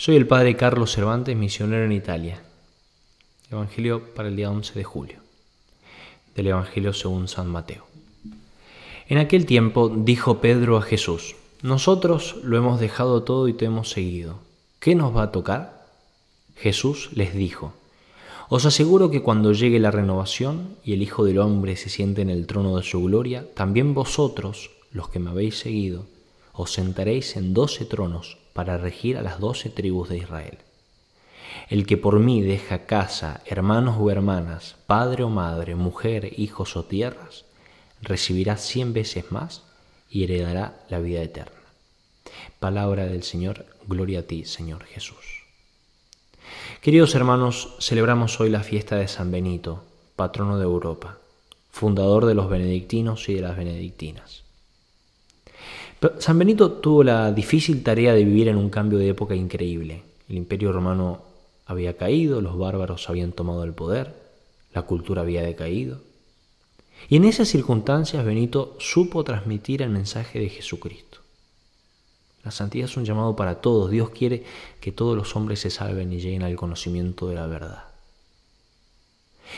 Soy el padre Carlos Cervantes, misionero en Italia. Evangelio para el día 11 de julio. Del Evangelio según San Mateo. En aquel tiempo dijo Pedro a Jesús, Nosotros lo hemos dejado todo y te hemos seguido. ¿Qué nos va a tocar? Jesús les dijo, Os aseguro que cuando llegue la renovación y el Hijo del Hombre se siente en el trono de su gloria, también vosotros, los que me habéis seguido, os sentaréis en doce tronos para regir a las doce tribus de Israel. El que por mí deja casa, hermanos o hermanas, padre o madre, mujer, hijos o tierras, recibirá cien veces más y heredará la vida eterna. Palabra del Señor, gloria a ti, Señor Jesús. Queridos hermanos, celebramos hoy la fiesta de San Benito, patrono de Europa, fundador de los benedictinos y de las benedictinas. San Benito tuvo la difícil tarea de vivir en un cambio de época increíble. El imperio romano había caído, los bárbaros habían tomado el poder, la cultura había decaído. Y en esas circunstancias Benito supo transmitir el mensaje de Jesucristo. La santidad es un llamado para todos. Dios quiere que todos los hombres se salven y lleguen al conocimiento de la verdad.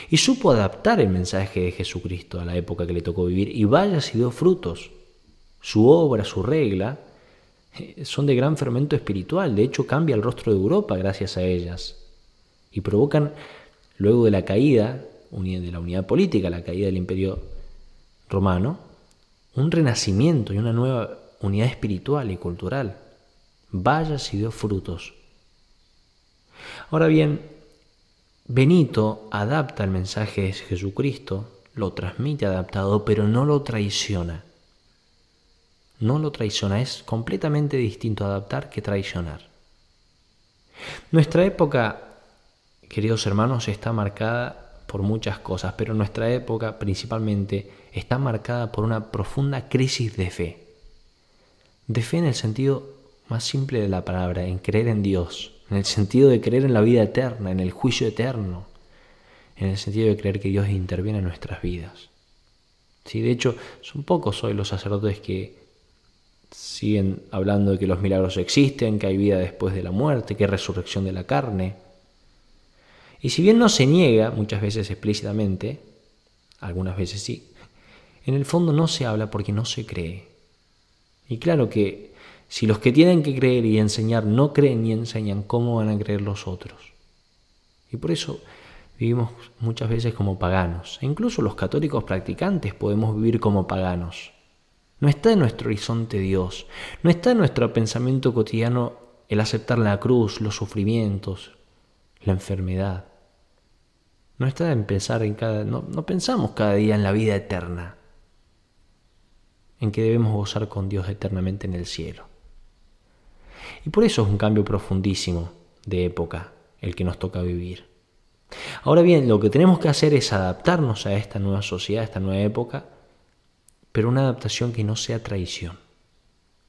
Y supo adaptar el mensaje de Jesucristo a la época que le tocó vivir y vaya si dio frutos su obra, su regla, eh, son de gran fermento espiritual. De hecho, cambia el rostro de Europa gracias a ellas. Y provocan, luego de la caída de la unidad política, la caída del imperio romano, un renacimiento y una nueva unidad espiritual y cultural. Vaya si dio frutos. Ahora bien, Benito adapta el mensaje de Jesucristo, lo transmite adaptado, pero no lo traiciona no lo traiciona, es completamente distinto adaptar que traicionar. Nuestra época, queridos hermanos, está marcada por muchas cosas, pero nuestra época principalmente está marcada por una profunda crisis de fe. De fe en el sentido más simple de la palabra, en creer en Dios, en el sentido de creer en la vida eterna, en el juicio eterno, en el sentido de creer que Dios interviene en nuestras vidas. Sí, de hecho, son pocos hoy los sacerdotes que siguen hablando de que los milagros existen, que hay vida después de la muerte, que hay resurrección de la carne. Y si bien no se niega, muchas veces explícitamente, algunas veces sí, en el fondo no se habla porque no se cree. Y claro que si los que tienen que creer y enseñar no creen ni enseñan, ¿cómo van a creer los otros? Y por eso vivimos muchas veces como paganos. E incluso los católicos practicantes podemos vivir como paganos. No está en nuestro horizonte Dios. No está en nuestro pensamiento cotidiano el aceptar la cruz, los sufrimientos, la enfermedad. No está en pensar en cada... No, no pensamos cada día en la vida eterna, en que debemos gozar con Dios eternamente en el cielo. Y por eso es un cambio profundísimo de época el que nos toca vivir. Ahora bien, lo que tenemos que hacer es adaptarnos a esta nueva sociedad, a esta nueva época, pero una adaptación que no sea traición.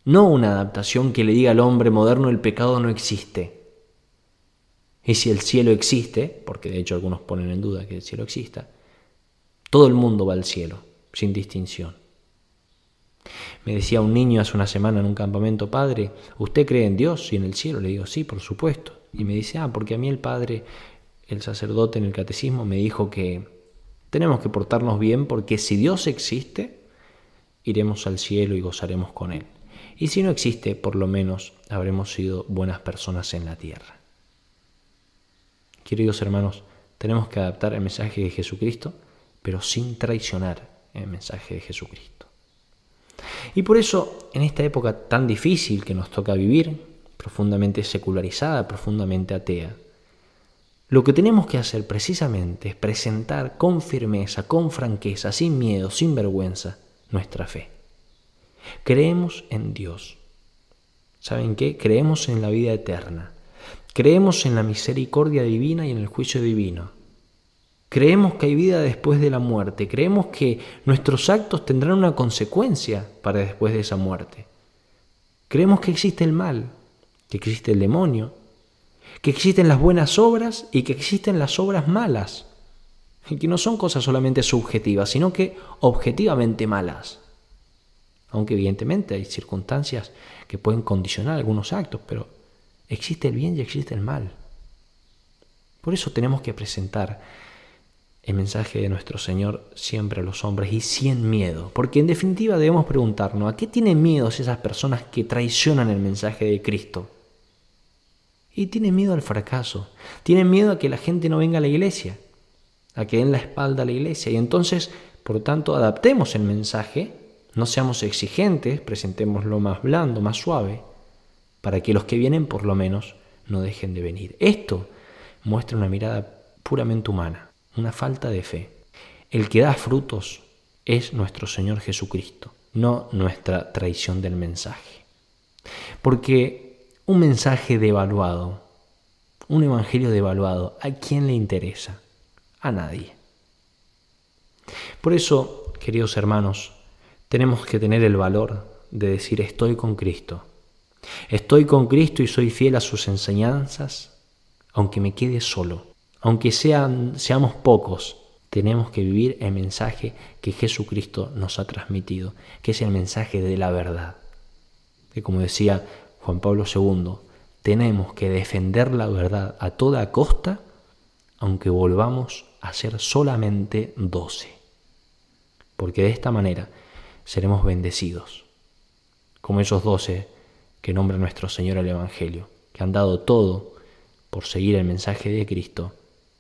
No una adaptación que le diga al hombre moderno el pecado no existe. Y si el cielo existe, porque de hecho algunos ponen en duda que el cielo exista, todo el mundo va al cielo, sin distinción. Me decía un niño hace una semana en un campamento, padre, ¿usted cree en Dios y en el cielo? Le digo, sí, por supuesto. Y me dice, ah, porque a mí el padre, el sacerdote en el catecismo, me dijo que tenemos que portarnos bien porque si Dios existe, iremos al cielo y gozaremos con Él. Y si no existe, por lo menos habremos sido buenas personas en la tierra. Queridos hermanos, tenemos que adaptar el mensaje de Jesucristo, pero sin traicionar el mensaje de Jesucristo. Y por eso, en esta época tan difícil que nos toca vivir, profundamente secularizada, profundamente atea, lo que tenemos que hacer precisamente es presentar con firmeza, con franqueza, sin miedo, sin vergüenza, nuestra fe. Creemos en Dios. ¿Saben qué? Creemos en la vida eterna. Creemos en la misericordia divina y en el juicio divino. Creemos que hay vida después de la muerte. Creemos que nuestros actos tendrán una consecuencia para después de esa muerte. Creemos que existe el mal, que existe el demonio, que existen las buenas obras y que existen las obras malas que no son cosas solamente subjetivas, sino que objetivamente malas. Aunque evidentemente hay circunstancias que pueden condicionar algunos actos, pero Existe el bien y existe el mal. Por eso tenemos que presentar el mensaje de nuestro Señor siempre a los hombres y sin miedo. Porque en definitiva debemos preguntarnos, ¿a qué tienen miedo esas personas que traicionan el mensaje de Cristo? Y tienen miedo al fracaso, tienen miedo a que la gente no venga a la iglesia, a que den la espalda a la iglesia. Y entonces, por tanto, adaptemos el mensaje, no seamos exigentes, presentémoslo más blando, más suave, para que los que vienen por lo menos no dejen de venir. Esto muestra una mirada puramente humana una falta de fe. El que da frutos es nuestro Señor Jesucristo, no nuestra traición del mensaje. Porque un mensaje devaluado, un evangelio devaluado, ¿a quién le interesa? A nadie. Por eso, queridos hermanos, tenemos que tener el valor de decir estoy con Cristo. Estoy con Cristo y soy fiel a sus enseñanzas, aunque me quede solo aunque sean, seamos pocos, tenemos que vivir el mensaje que Jesucristo nos ha transmitido, que es el mensaje de la verdad. Que como decía Juan Pablo II, tenemos que defender la verdad a toda costa, aunque volvamos a ser solamente doce. Porque de esta manera seremos bendecidos, como esos doce que nombra nuestro Señor el Evangelio, que han dado todo por seguir el mensaje de Cristo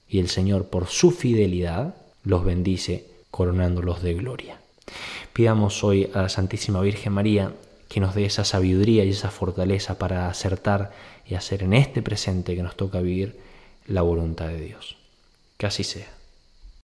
y el Señor por su fidelidad los bendice coronándolos de gloria. Pidamos hoy a la Santísima Virgen María que nos dé esa sabiduría y esa fortaleza para acertar y hacer en este presente que nos toca vivir la voluntad de Dios. Que así sea.